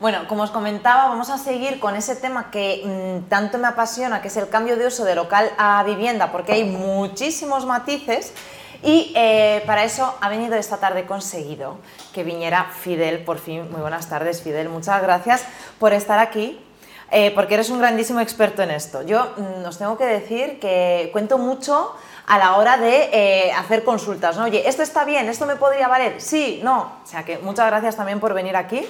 Bueno, como os comentaba, vamos a seguir con ese tema que mm, tanto me apasiona, que es el cambio de uso de local a vivienda, porque hay muchísimos matices. Y eh, para eso ha venido esta tarde conseguido que viniera Fidel, por fin. Muy buenas tardes, Fidel. Muchas gracias por estar aquí, eh, porque eres un grandísimo experto en esto. Yo mm, os tengo que decir que cuento mucho a la hora de eh, hacer consultas. ¿no? Oye, ¿esto está bien? ¿Esto me podría valer? Sí, no. O sea que muchas gracias también por venir aquí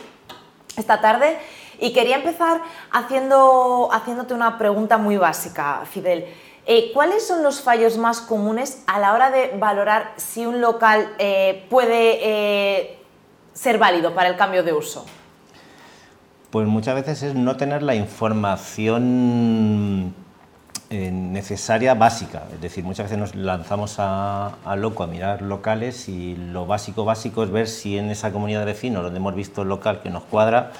esta tarde y quería empezar haciendo, haciéndote una pregunta muy básica, Fidel. Eh, ¿Cuáles son los fallos más comunes a la hora de valorar si un local eh, puede eh, ser válido para el cambio de uso? Pues muchas veces es no tener la información necesaria básica. Es decir, muchas veces nos lanzamos a, a, loco a mirar locales y lo básico básico es ver si en esa comunidad de vecinos donde hemos visto el local que nos cuadra,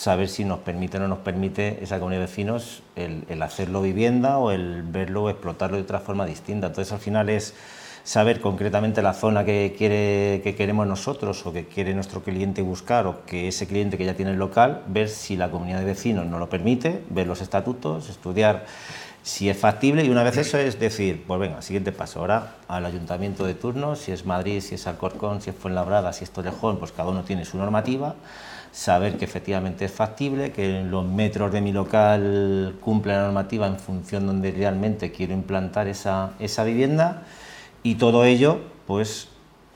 saber si nos permite o no nos permite esa comunidad de vecinos el, hacerlo vivienda o el verlo explotarlo de otra forma distinta. Entonces al final es saber concretamente la zona que, quiere, que queremos nosotros o que quiere nuestro cliente buscar o que ese cliente que ya tiene el local, ver si la comunidad de vecinos nos lo permite, ver los estatutos, estudiar si es factible y una vez eso es decir, pues venga, siguiente paso, ahora al ayuntamiento de turno, si es Madrid, si es Alcorcón, si es Fuenlabrada, si es Torrejón, pues cada uno tiene su normativa, saber que efectivamente es factible, que los metros de mi local cumplen la normativa en función de donde realmente quiero implantar esa, esa vivienda. Y todo ello pues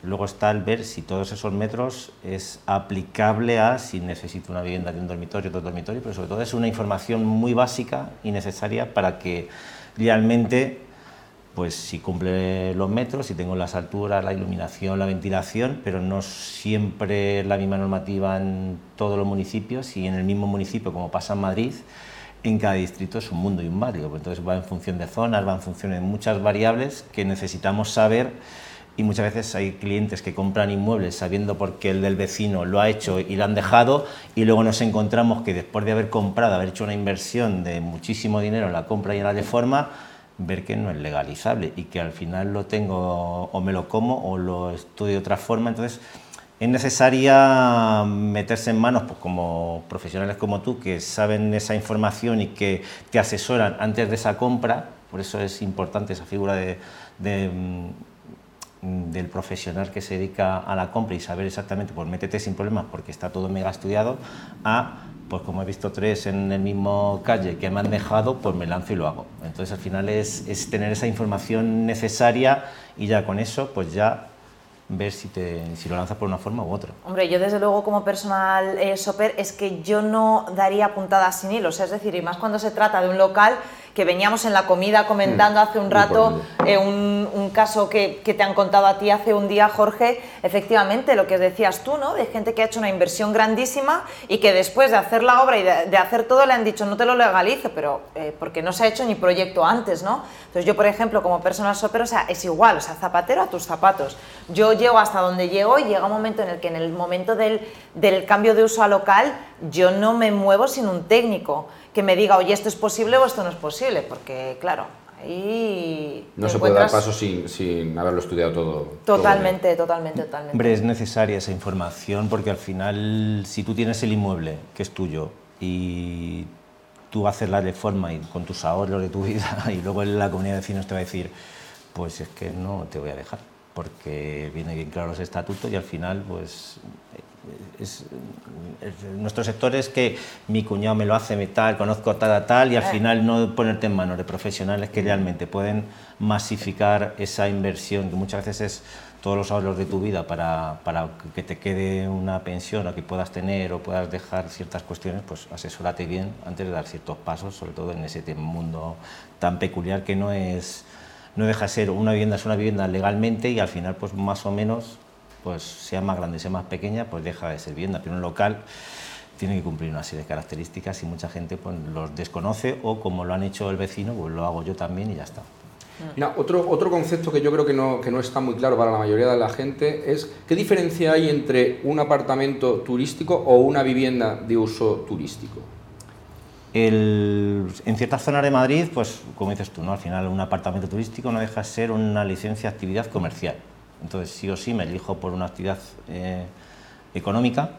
Luego está el ver si todos esos metros es aplicable a si necesito una vivienda de un dormitorio, dos dormitorios, pero sobre todo es una información muy básica y necesaria para que realmente, pues si cumple los metros, si tengo las alturas, la iluminación, la ventilación, pero no siempre la misma normativa en todos los municipios y en el mismo municipio como pasa en Madrid, en cada distrito es un mundo y un barrio, entonces va en función de zonas, va en función de muchas variables que necesitamos saber y muchas veces hay clientes que compran inmuebles sabiendo porque el del vecino lo ha hecho y lo han dejado y luego nos encontramos que después de haber comprado, haber hecho una inversión de muchísimo dinero en la compra y en la reforma, ver que no es legalizable y que al final lo tengo o me lo como o lo estudio de otra forma. Entonces es necesaria meterse en manos pues, como profesionales como tú que saben esa información y que te asesoran antes de esa compra. Por eso es importante esa figura de del profesional que se dedica a la compra y saber exactamente, pues métete sin problemas porque está todo mega estudiado, a, pues como he visto tres en el mismo calle que me han dejado, pues me lanzo y lo hago. Entonces al final es, es tener esa información necesaria y ya con eso, pues ya ver si, te, si lo lanzas por una forma u otra. Hombre, yo desde luego como personal eh, shopper es que yo no daría puntadas sin hilos, es decir, y más cuando se trata de un local que veníamos en la comida comentando hace un rato eh, un, un, caso que, que, te han contado a ti hace un día, Jorge, efectivamente lo que decías tú, ¿no? De gente que ha hecho una inversión grandísima y que después de hacer la obra y de, de hacer todo le han dicho no te lo legalice, pero eh, porque no se ha hecho ni proyecto antes, ¿no? Entonces yo, por ejemplo, como personal shopper, o sea, es igual, o sea, zapatero a tus zapatos. Yo llego hasta donde llego y llega un momento en el que en el momento del, del cambio de uso a local yo no me muevo sin un técnico que me diga, oye, esto es posible o esto no es posible, porque claro, ahí... No se puede dar paso sin, sin, haberlo estudiado todo. Totalmente, totalmente, totalmente. Hombre, es necesaria esa información porque al final, si tú tienes el inmueble, que es tuyo, y tú haces la reforma y con tus ahorros de tu vida, y luego la comunidad de vecinos te va a decir, pues es que no te voy a dejar, porque viene bien claro los estatutos y al final, pues es, nuestro sector es que mi cuñado me lo hace tal, conozco tal, tal, y al eh. final no ponerte en manos de profesionales que realmente pueden masificar esa inversión, que muchas veces es todos los ahorros de tu vida para, para, que te quede una pensión o que puedas tener o puedas dejar ciertas cuestiones, pues asesórate bien antes de dar ciertos pasos, sobre todo en ese mundo tan peculiar que no es no deja de ser una vivienda es una vivienda legalmente y al final pues más o menos pues sea más grande, sea más pequeña, pues deja de ser vivienda, pero un local tiene que cumplir una serie de características y mucha gente pues, los desconoce o como lo han hecho el vecino, pues lo hago yo también y ya está. Mira, otro, otro concepto que yo creo que no, que no está muy claro para la mayoría de la gente es qué diferencia hay entre un apartamento turístico o una vivienda de uso turístico. El, en ciertas zonas de Madrid, pues como dices tú, ¿no? al final un apartamento turístico no deja de ser una licencia de actividad comercial. Entonces, sí o sí me elijo por una actividad eh, económica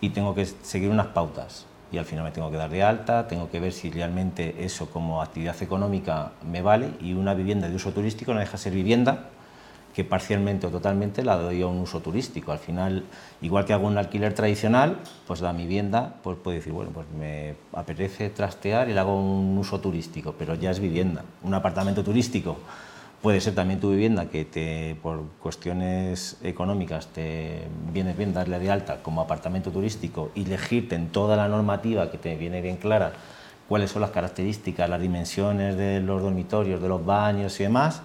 y tengo que seguir unas pautas y al final me tengo que dar de alta, tengo que ver si realmente eso como actividad económica me vale y una vivienda de uso turístico no deja de ser vivienda que parcialmente o totalmente la doy a un uso turístico. Al final, igual que hago un alquiler tradicional, pues la vivienda, pues puedo decir, bueno, pues me apetece trastear y le hago un uso turístico, pero ya es vivienda. Un apartamento turístico puede ser también tu vivienda que te, por cuestiones económicas te viene bien darle de alta como apartamento turístico y elegirte en toda la normativa que te viene bien clara cuáles son las características, las dimensiones de los dormitorios, de los baños y demás,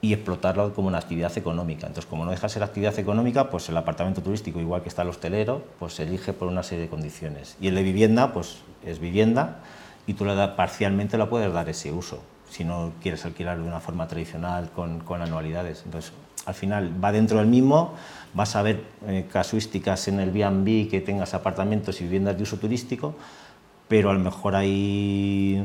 y explotarlo como una actividad económica. Entonces, como no deja de ser actividad económica, pues el apartamento turístico, igual que está el hostelero, pues se elige por una serie de condiciones. Y el de vivienda, pues es vivienda y tú parcialmente la puedes dar ese uso si no quieres alquilar de una forma tradicional con, con anualidades. Entonces, al final va dentro del mismo, vas a ver eh, casuísticas en el B&B que tengas apartamentos y viviendas de uso turístico, pero a lo mejor hay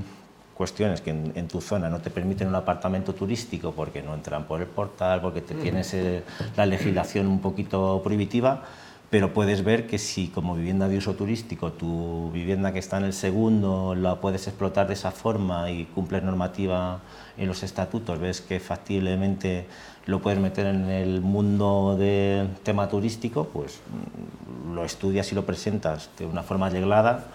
cuestiones que en, tu zona no te permiten un apartamento turístico porque no entran por el portal, porque te tienes eh, la legislación un poquito prohibitiva, pero puedes ver que si como vivienda de uso turístico tu vivienda que está en el segundo la puedes explotar de esa forma y cumples normativa en los estatutos, ves que factiblemente lo puedes meter en el mundo del tema turístico, pues mm, lo estudias y lo presentas de una forma arreglada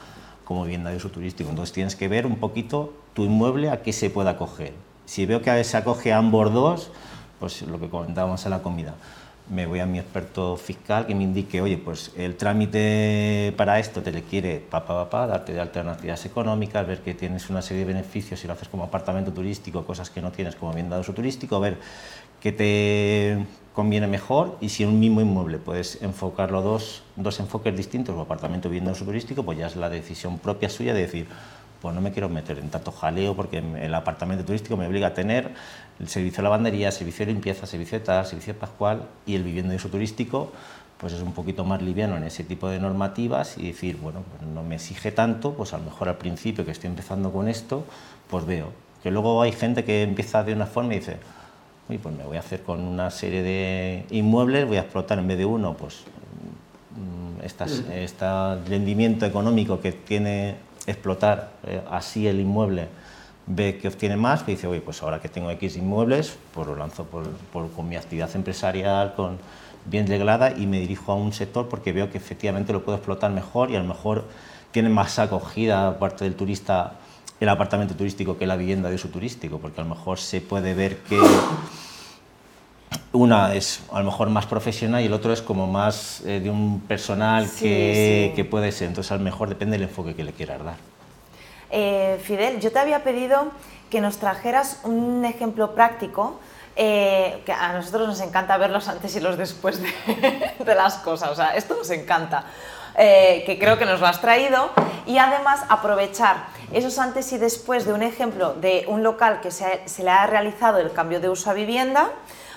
como vivienda de uso turístico. Entonces tienes que ver un poquito tu inmueble a qué se puede acoger. Si veo que se acoge a ambos dos, pues lo que comentábamos en la comida me voy a mi experto fiscal que me indique, oye, pues el trámite para esto te requiere, papá, papá, darte de alternativas económicas, ver que tienes una serie de beneficios si lo haces como apartamento turístico, cosas que no tienes como bien de uso turístico, ver qué te conviene mejor y si en un mismo inmueble puedes enfocarlo dos, dos enfoques distintos, o apartamento vivienda uso turístico, pues ya es la decisión propia suya de decir, pues no me quiero meter en tanto jaleo porque el apartamento turístico me obliga a tener el servicio de lavandería, servicio de limpieza, servicio de tal, servicio de pascual y el vivienda de uso turístico pues es un poquito más liviano en ese tipo de normativas y decir, bueno, pues no me exige tanto, pues a lo mejor al principio que estoy empezando con esto, pues veo. Que luego hay gente que empieza de una forma y dice, uy, pues me voy a hacer con una serie de inmuebles, voy a explotar en vez de uno, pues mm, este rendimiento económico que tiene explotar eh, así el inmueble ve que obtiene más, y dice, oye, pues ahora que tengo X inmuebles, pues lo lanzo por, con mi actividad empresarial, con bien reglada y me dirijo a un sector porque veo que efectivamente lo puedo explotar mejor y a lo mejor tiene más acogida aparte del turista el apartamento turístico que la vivienda de uso turístico, porque a lo mejor se puede ver que una es a lo mejor más profesional y el otro es como más eh, de un personal que, que, puede ser. Entonces, a lo mejor depende del enfoque que le quieras dar. Eh, Fidel, yo te había pedido que nos trajeras un ejemplo práctico. Eh, que a nosotros nos encanta ver los antes y los después de, de las cosas, o sea, esto nos encanta, que creo que nos lo has traído, y además aprovechar esos antes y después de un ejemplo de un local que se, se le ha realizado el cambio de uso a vivienda,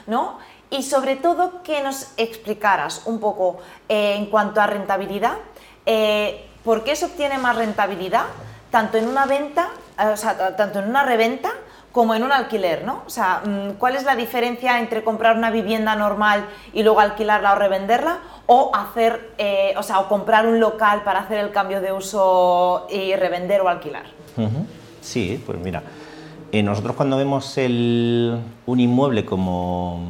¿no? Y sobre todo que nos explicaras un poco eh, en cuanto a rentabilidad, eh, ¿por qué se obtiene más rentabilidad tanto en una venta, eh, o tanto en una reventa como en un alquiler, ¿no? O sea, mm, ¿cuál es la diferencia entre comprar una vivienda normal y luego alquilarla o revenderla o hacer, o sea, o comprar un local para hacer el cambio de uso y revender o alquilar? Sí, pues mira, nosotros cuando vemos un inmueble como,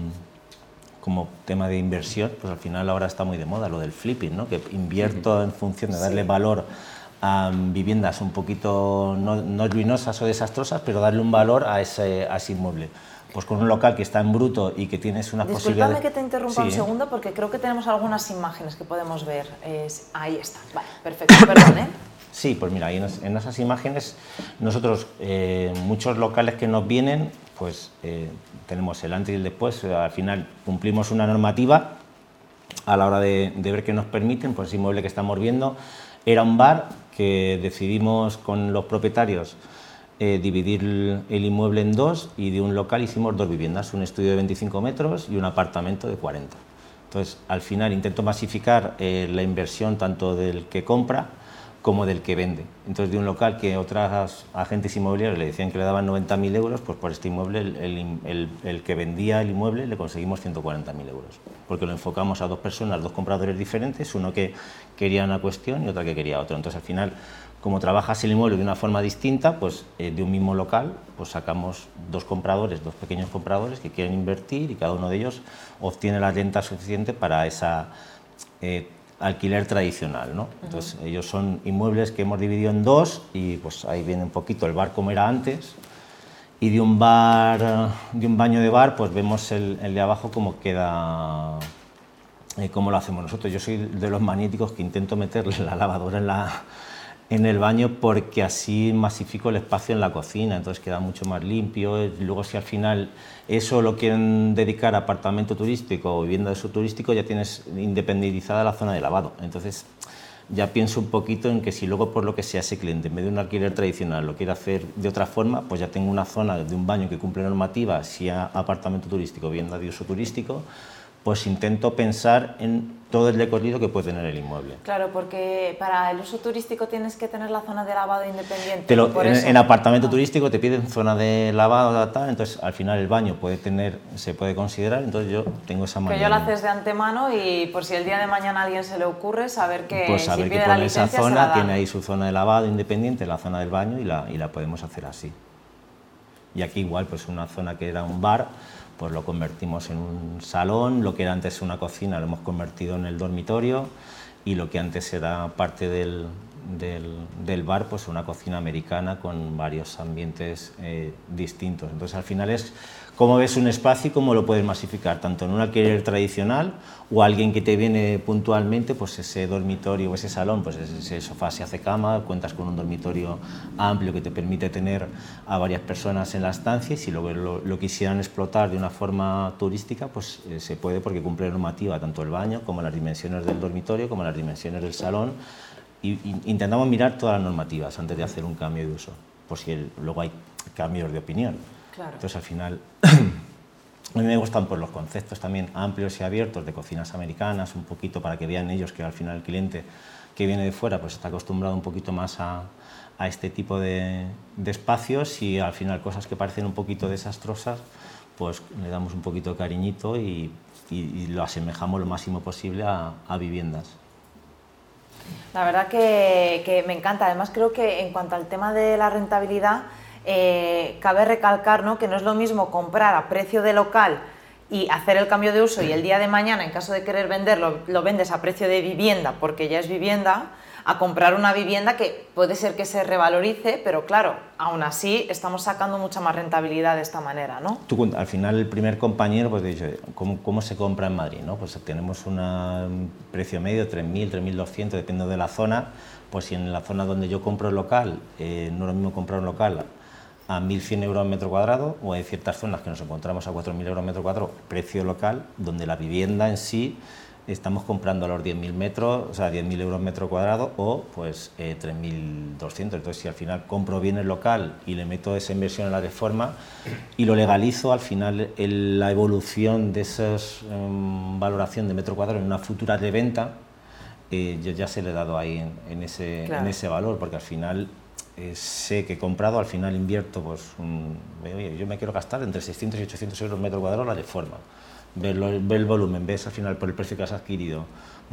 como tema de inversión, pues al final ahora está muy de moda lo del flipping, ¿no? que invierto en función de darle valor a viviendas un poquito no, ruinosas o desastrosas, pero darle un valor a ese, a ese inmueble pues con un local que está en bruto y que tienes unas posibilidades... Disculpame que te interrumpa un segundo porque creo que tenemos algunas imágenes que podemos ver. Ahí está, vale, perfecto, perdón, ¿eh? Sí, pues mira, en, esas imágenes nosotros, eh, muchos locales que nos vienen, pues eh, tenemos el antes y el después, al final cumplimos una normativa a la hora de, ver qué nos permiten, pues ese inmueble que estamos viendo era un bar que decidimos con los propietarios eh, dividir el inmueble en dos y de un local hicimos dos viviendas, un estudio de 25 metros y un apartamento de 40. Entonces, al final intento masificar la inversión tanto del que compra como del que vende. Entonces, de un local que otras agentes inmobiliarios le decían que le daban 90.000 euros, pues por este inmueble, el, que vendía el inmueble le conseguimos 140.000 euros, porque lo enfocamos a dos personas, dos compradores diferentes, uno que quería una cuestión y otra que quería otra. Entonces, al final, como trabajas el inmueble de una forma distinta, pues eh, de un mismo local, pues sacamos dos compradores, dos pequeños compradores que quieren invertir y cada uno de ellos obtiene la renta suficiente para esa... Eh, alquiler tradicional. ¿no? Entonces, ellos son inmuebles que hemos dividido en dos y pues ahí viene un poquito el bar como era antes. Y de un bar, de un baño de bar, pues vemos el, el de abajo cómo queda, eh, cómo lo hacemos nosotros. Yo soy de los magnéticos que intento meterle la lavadora en la, en el baño porque así masifico el espacio en la cocina, entonces queda mucho más limpio. Luego si al final eso lo quieren dedicar a apartamento turístico o vivienda de uso turístico, ya tienes independizada la zona de lavado. Entonces ya pienso un poquito en que si luego por lo que sea ese cliente, en vez de un alquiler tradicional, lo quiere hacer de otra forma, pues ya tengo una zona de un baño que cumple normativa, si apartamento turístico, vivienda de uso turístico, pues intento pensar en todo el recorrido que puede tener el inmueble. Claro, porque para el uso turístico tienes que tener la zona de lavado independiente. en, apartamento turístico te piden zona de lavado, tal, entonces al final el baño puede tener, se puede considerar, entonces yo tengo esa manera. Que yo lo haces de antemano y por si el día de mañana a alguien se le ocurre, saber que pues saber que pone esa zona, tiene ahí su zona de lavado independiente, la zona del baño y la, y la podemos hacer así. Y aquí igual, pues una zona que era un bar, pues lo convertimos en un salón, lo que era antes una cocina lo hemos convertido en el dormitorio y lo que antes era parte del, del, bar, pues una cocina americana con varios ambientes eh, distintos. Entonces al final es cómo ves un espacio y cómo lo puedes masificar, tanto en un alquiler tradicional o alguien que te viene puntualmente, pues ese dormitorio o ese salón, pues ese sofá se hace cama, cuentas con un dormitorio amplio que te permite tener a varias personas en la estancia y si lo, quisieran explotar de una forma turística, pues eh, se puede porque cumple normativa tanto el baño como las dimensiones del dormitorio como las dimensiones del salón y, intentamos mirar todas las normativas antes de hacer un cambio de uso, por si luego hay cambios de opinión. Entonces al final a mí me gustan pues, los conceptos también amplios y abiertos de cocinas americanas, un poquito para que vean ellos que al final el cliente que viene de fuera pues está acostumbrado un poquito más a, a este tipo de, de, espacios y al final cosas que parecen un poquito desastrosas pues le damos un poquito de cariñito y, y, lo asemejamos lo máximo posible a, a viviendas. La verdad que, me encanta. Además creo que en cuanto al tema de la rentabilidad, eh, cabe recalcar ¿no? que no es lo mismo comprar a precio de local y hacer el cambio de uso y el día de mañana, en caso de querer venderlo, lo vendes a precio de vivienda porque ya es vivienda, a comprar una vivienda que puede ser que se revalorice, pero claro, aún así estamos sacando mucha más rentabilidad de esta manera, ¿no? Al final, el primer compañero, pues dice, ¿cómo, ¿cómo, se compra en Madrid? ¿no? Pues tenemos un precio medio, 3.000, 3.200, depende de la zona, pues si en la zona donde yo compro el local, eh, no lo mismo comprar un local a 1.100 euros al metro cuadrado o hay ciertas zonas que nos encontramos a 4.000 euros al metro cuadrado, precio local, donde la vivienda en sí estamos comprando a los 10.000 metros, o sea, 10.000 euros metro cuadrado o pues 3.200. Eh, Entonces, si al final compro bien el local y le meto esa inversión en la reforma y lo legalizo, al final la evolución de esa em, valoración de metro cuadrado en una futura de venta, eh, ya se le he dado ahí en, ese, en ese valor, porque al final eh, sé que he comprado, al final invierto, pues, oye, yo me quiero gastar entre 600 y 800 euros metro cuadrado la reforma. Ver, el volumen, ves al final por el precio que has adquirido,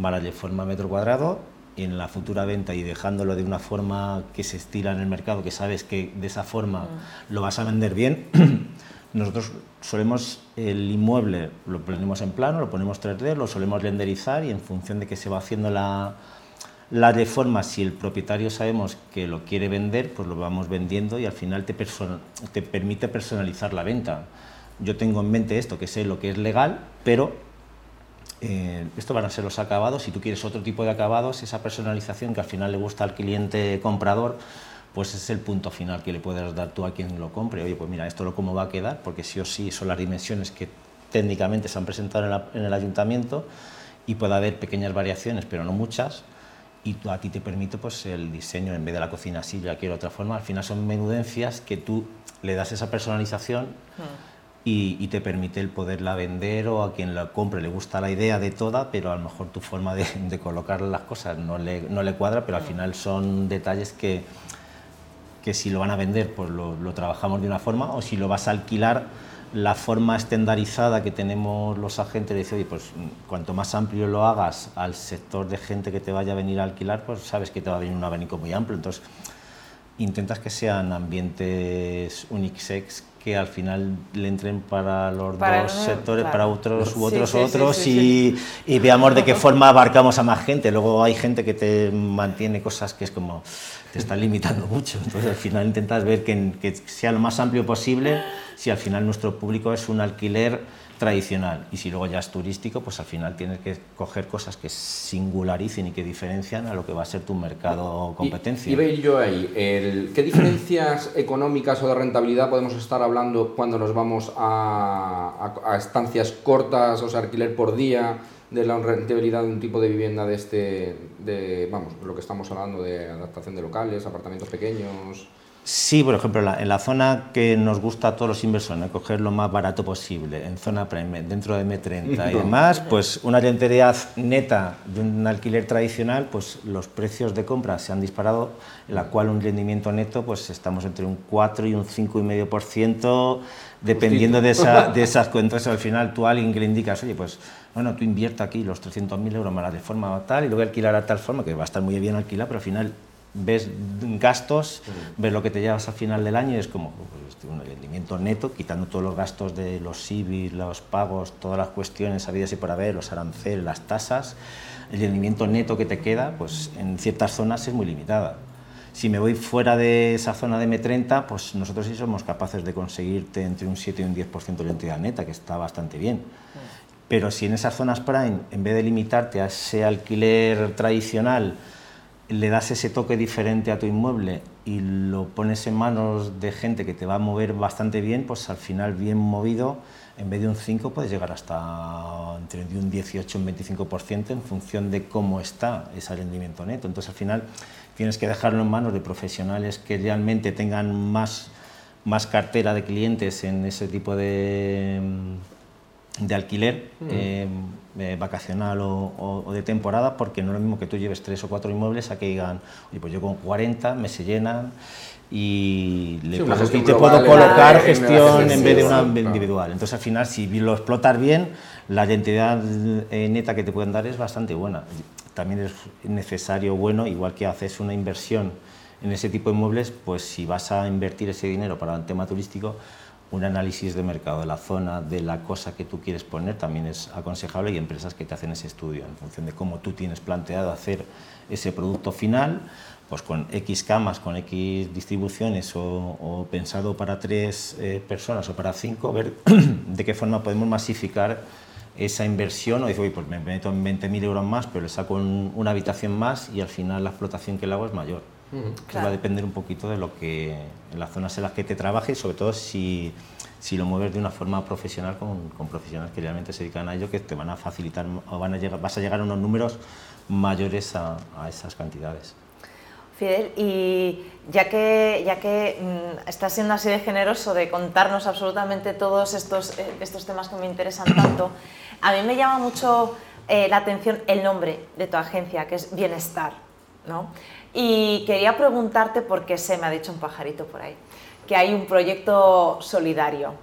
va la reforma metro cuadrado, y en la futura venta y dejándolo de una forma que se estila en el mercado, que sabes que de esa forma mm. lo vas a vender bien, nosotros solemos el inmueble, lo ponemos en plano, lo ponemos 3D, lo solemos renderizar y en función de que se va haciendo la, la reforma, si el propietario sabemos que lo quiere vender, pues lo vamos vendiendo y al final te, te permite personalizar la venta. Yo tengo en mente esto, que sé lo que es legal, pero eh, esto van a ser los acabados. Si tú quieres otro tipo de acabados, esa personalización que al final le gusta al cliente comprador, pues es el punto final que le puedes dar tú a quien lo compre. Oye, pues mira, esto lo cómo va a quedar, porque sí o sí son las dimensiones que técnicamente se han presentado en, en el ayuntamiento y puede haber pequeñas variaciones, pero no muchas y a ti te permite pues, el diseño, en vez de la cocina así, ya quiero otra forma, al final son menudencias que tú le das esa personalización hmm. Y, te permite el poderla vender o a quien la compre le gusta la idea de toda, pero a lo mejor tu forma de, colocar las cosas no le, no le, cuadra, pero al final son detalles que, que si lo van a vender pues lo, lo, trabajamos de una forma o si lo vas a alquilar la forma estandarizada que tenemos los agentes dice, oye, pues cuanto más amplio lo hagas al sector de gente que te vaya a venir a alquilar, pues sabes que te va a venir un abanico muy amplio. Entonces, intentas que sean ambientes unisex que al final le entren para los dos sectores, para otros u otros otros y, veamos de qué forma abarcamos a más gente. Luego hay gente que te mantiene cosas que es como te está limitando mucho. Entonces al final intentas ver que, que sea lo más amplio posible si al final nuestro público es un alquiler tradicional y si luego ya es turístico, pues al final tienes que coger cosas que singularicen y que diferencian a lo que va a ser tu mercado competencia. Y, y yo ahí, ¿qué diferencias económicas o de rentabilidad podemos estar hablando cuando nos vamos a, a, estancias cortas, o sea, alquiler por día? de la rentabilidad de un tipo de vivienda de este, de, vamos, lo que estamos hablando de adaptación de locales, apartamentos pequeños. Sí, por ejemplo, en la zona que nos gusta a todos los inversores, coger lo más barato posible, en zona prime, dentro de M30 y demás, pues una rentabilidad neta de un alquiler tradicional, pues los precios de compra se han disparado, en la cual un rendimiento neto, pues estamos entre un 4 y un 5,5%, dependiendo de, esa, de esas cuentas. Al final tú a alguien que le indicas, oye, pues bueno, tú invierta aquí los 300.000 euros más de forma tal y luego alquilar a tal forma, que va a estar muy bien alquilar, pero al final ves gastos, ves lo que te llevas al final del año y es como pues, un rendimiento neto, quitando todos los gastos de los civis, los pagos, todas las cuestiones habidas y por haber, los aranceles, las tasas, el rendimiento neto que te queda, pues en ciertas zonas es muy limitada. Si me voy fuera de esa zona de M30, pues nosotros sí somos capaces de conseguirte entre un 7 y un 10% de rentabilidad neta, que está bastante bien. Pero si en esas zonas prime, en vez de limitarte a ese alquiler tradicional, le das ese toque diferente a tu inmueble y lo pones en manos de gente que te va a mover bastante bien, pues al final bien movido, en vez de un 5 puedes llegar hasta entre un 18 y un 25% en función de cómo está ese rendimiento neto. Entonces al final tienes que dejarlo en manos de profesionales que realmente tengan más, más cartera de clientes en ese tipo de de alquiler eh, eh, vacacional o, de temporada, porque no es lo mismo que tú lleves tres o cuatro inmuebles a que digan, oye, pues yo con 40 me se llenan y, le te puedo colocar gestión en, vez de una individual. Entonces al final, si lo explotas bien, la identidad eh, neta que te pueden dar es bastante buena. También es necesario, bueno, igual que haces una inversión en ese tipo de inmuebles, pues si vas a invertir ese dinero para un tema turístico, un análisis de mercado de la zona, de la cosa que tú quieres poner, también es aconsejable y empresas que te hacen ese estudio en función de cómo tú tienes planteado hacer ese producto final, pues con X camas, con X distribuciones o, pensado para tres eh, personas o para cinco, ver de qué forma podemos masificar esa inversión o decir, pues me meto en 20.000 euros más, pero le saco una habitación más y al final la explotación que le hago es mayor. Va a depender un poquito de lo que, en las zonas en las que te trabajes, sobre todo si, si lo mueves de una forma profesional con, con, profesionales que realmente se dedican a ello, que te van a facilitar o van a llegar, vas a llegar a unos números mayores a, a esas cantidades. Fidel, y ya que, ya que mm, estás siendo así de generoso de contarnos absolutamente todos estos, eh, estos temas que me interesan tanto, a mí me llama mucho eh, la atención el nombre de tu agencia, que es Bienestar. ¿no? Y quería preguntarte, porque sé, me ha dicho un pajarito por ahí, que hay un proyecto solidario.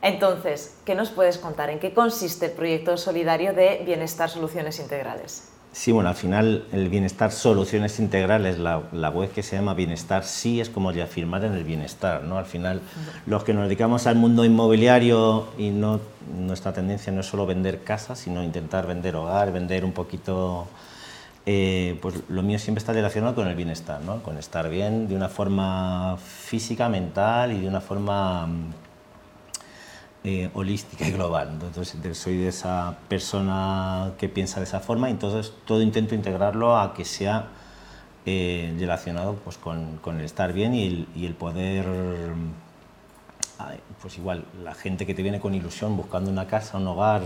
Entonces, ¿qué nos puedes contar? ¿En qué consiste el proyecto solidario de Bienestar Soluciones Integrales? Sí, bueno, al final el Bienestar Soluciones Integrales, la, la web que se llama Bienestar sí es como afirmar en el bienestar, ¿no? Al final, los que nos dedicamos al mundo inmobiliario y no, nuestra tendencia no es solo vender casas, sino intentar vender hogar, vender un poquito eh, pues lo mío siempre está relacionado con el bienestar, ¿no? con estar bien de una forma física, mental y de una forma mm, eh, holística y global. Entonces soy de esa persona que piensa de esa forma y entonces todo intento integrarlo a que sea eh, relacionado pues, con, con, el estar bien y el, y el poder, pues igual, la gente que te viene con ilusión buscando una casa, un hogar,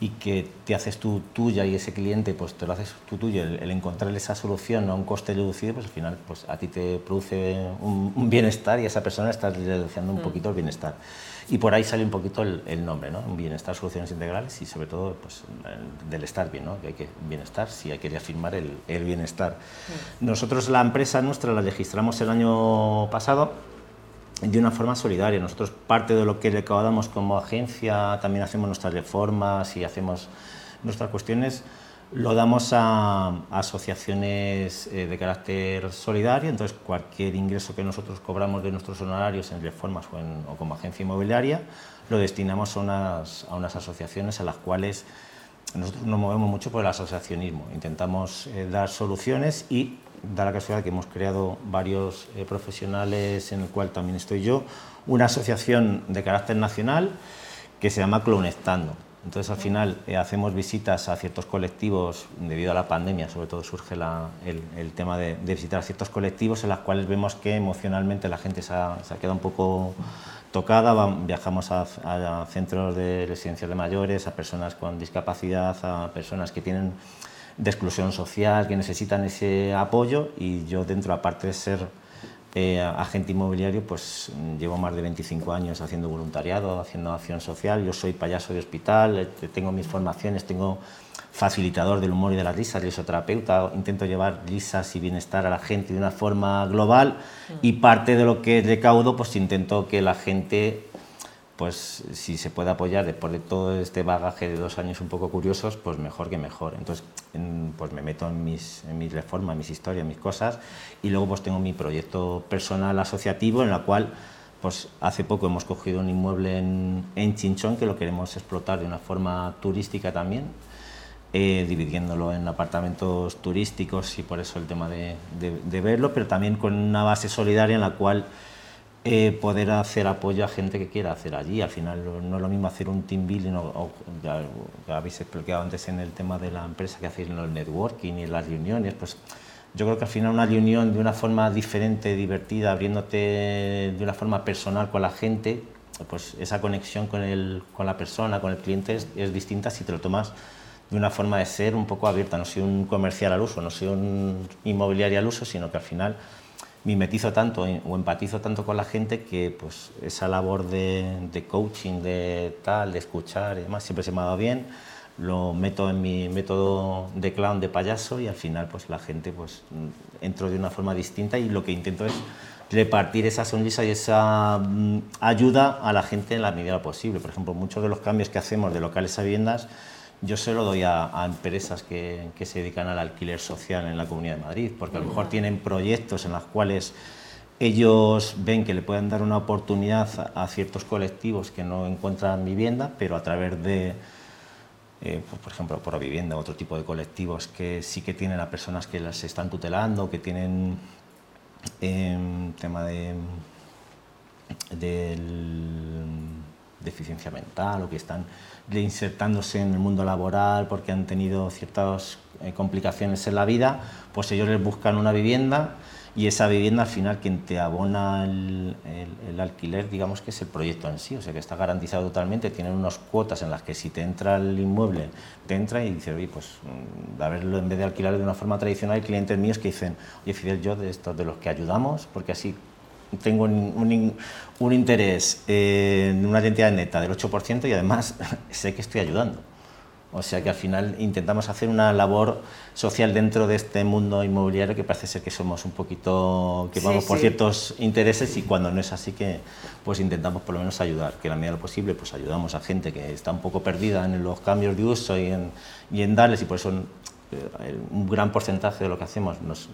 y que te haces tú tuya y ese cliente pues te lo haces tú tuyo, el, encontrar esa solución a un coste reducido, pues al final pues a ti te produce un, bienestar y a esa persona está reduciendo un mm. poquito el bienestar. Y por ahí sale un poquito el, nombre, ¿no? Un bienestar, soluciones integrales y sobre todo pues, del estar bien, ¿no? Que hay que bienestar, sí hay que reafirmar el, el bienestar. Mm. Nosotros la empresa nuestra la registramos el año pasado de una forma solidaria. Nosotros parte de lo que recaudamos como agencia, también hacemos nuestras reformas y hacemos nuestras cuestiones, lo damos a, asociaciones eh, de carácter solidario, entonces cualquier ingreso que nosotros cobramos de nuestros honorarios en reformas o, como agencia inmobiliaria, lo destinamos a unas, a unas, asociaciones a las cuales nosotros nos movemos mucho por el asociacionismo, intentamos eh, dar soluciones y da la casualidad que hemos creado varios eh, profesionales, en el cual también estoy yo, una asociación de carácter nacional que se llama Clonectando. Entonces, al final, eh, hacemos visitas a ciertos colectivos, debido a la pandemia, sobre todo surge el, tema de, visitar ciertos colectivos en los cuales vemos que emocionalmente la gente se ha, quedado un poco tocada. viajamos a, centros de residencias de mayores, a personas con discapacidad, a personas que tienen de exclusión social, que necesitan ese apoyo y yo dentro, aparte de ser eh, agente inmobiliario, pues llevo más de 25 años haciendo voluntariado, haciendo acción social, yo soy payaso de hospital, eh, tengo mis formaciones, tengo facilitador del humor y de la risa, risoterapeuta, intento llevar risas y bienestar a la gente de una forma global y parte de lo que recaudo pues intento que la gente pues si se puede apoyar después de todo este bagaje de dos años un poco curiosos, pues mejor que mejor. Entonces, pues me meto en mis, en mis reformas, mis historias, mis cosas, y luego pues tengo mi proyecto personal asociativo en la cual pues hace poco hemos cogido un inmueble en, en Chinchón que lo queremos explotar de una forma turística también, eh, dividiéndolo en apartamentos turísticos y por eso el tema de, de verlo, pero también con una base solidaria en la cual eh, poder hacer apoyo a gente que quiera hacer allí. Al final no es lo mismo hacer un team building o, ya, habéis explicado antes en el tema de la empresa que hacéis en el networking y las reuniones, pues yo creo que al final una reunión de una forma diferente, divertida, abriéndote de una forma personal con la gente, pues esa conexión con, el, con la persona, con el cliente es, es distinta si te lo tomas de una forma de ser un poco abierta. No soy un comercial al uso, no soy un inmobiliario al uso, sino que al final mimetizo tanto o empatizo tanto con la gente que pues esa labor de, de, coaching, de tal, de escuchar y demás, siempre se me ha dado bien. Lo meto en mi método de clown, de payaso y al final pues la gente pues entro de una forma distinta y lo que intento es repartir esa sonrisa y esa mm, ayuda a la gente en la medida posible. Por ejemplo, muchos de los cambios que hacemos de locales a viviendas yo se lo doy a, empresas que, se dedican al alquiler social en la Comunidad de Madrid, porque a lo mejor tienen proyectos en los cuales ellos ven que le pueden dar una oportunidad a, ciertos colectivos que no encuentran vivienda, pero a través de, eh, pues, por ejemplo, por vivienda, otro tipo de colectivos que sí que tienen a personas que las están tutelando, que tienen eh, tema de deficiencia mental o que están reinsertándose en el mundo laboral porque han tenido ciertas eh, complicaciones en la vida, pues ellos les buscan una vivienda y esa vivienda al final quien te abona el, alquiler, digamos que es el proyecto en sí, o sea que está garantizado totalmente, tienen unas cuotas en las que si te entra el inmueble, te entra y dices, oye, pues mm, a verlo en vez de alquilar de una forma tradicional, hay clientes míos que dicen, oye Fidel, yo de estos de los que ayudamos, porque así tengo un, un, interés en una identidad neta del 8% y además sé que estoy ayudando. O sea que al final intentamos hacer una labor social dentro de este mundo inmobiliario que parece ser que somos un poquito, que vamos por ciertos intereses y cuando no es así que pues intentamos por lo menos ayudar, que en la medida de lo posible pues ayudamos a gente que está un poco perdida en los cambios de uso y en, y en darles y por eso eh, un gran porcentaje de lo que hacemos nos,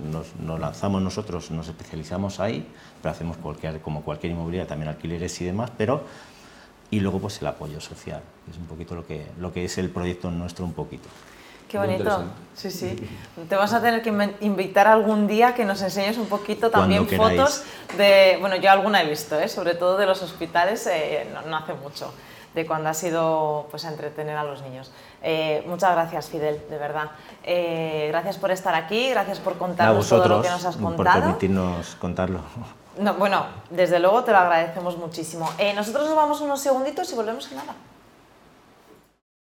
lanzamos nosotros, nos especializamos ahí, pero hacemos cualquier, como cualquier inmobiliaria, también alquileres y demás, pero y luego pues el apoyo social, es un poquito lo que, lo que es el proyecto nuestro un poquito. Qué bonito, sí, sí. Te vas a tener que invitar algún día que nos enseñes un poquito también fotos de, bueno, yo alguna he visto, ¿eh? sobre todo de los hospitales, eh, no, hace mucho, de cuando ha sido pues a entretener a los niños. Eh, muchas gracias, Fidel, de verdad. Eh, gracias por estar aquí, gracias por contarnos todo lo que nos has contado. Por permitirnos contarlo. No, bueno, desde luego te lo agradecemos muchísimo. Eh, nosotros nos vamos unos segunditos y volvemos a nada.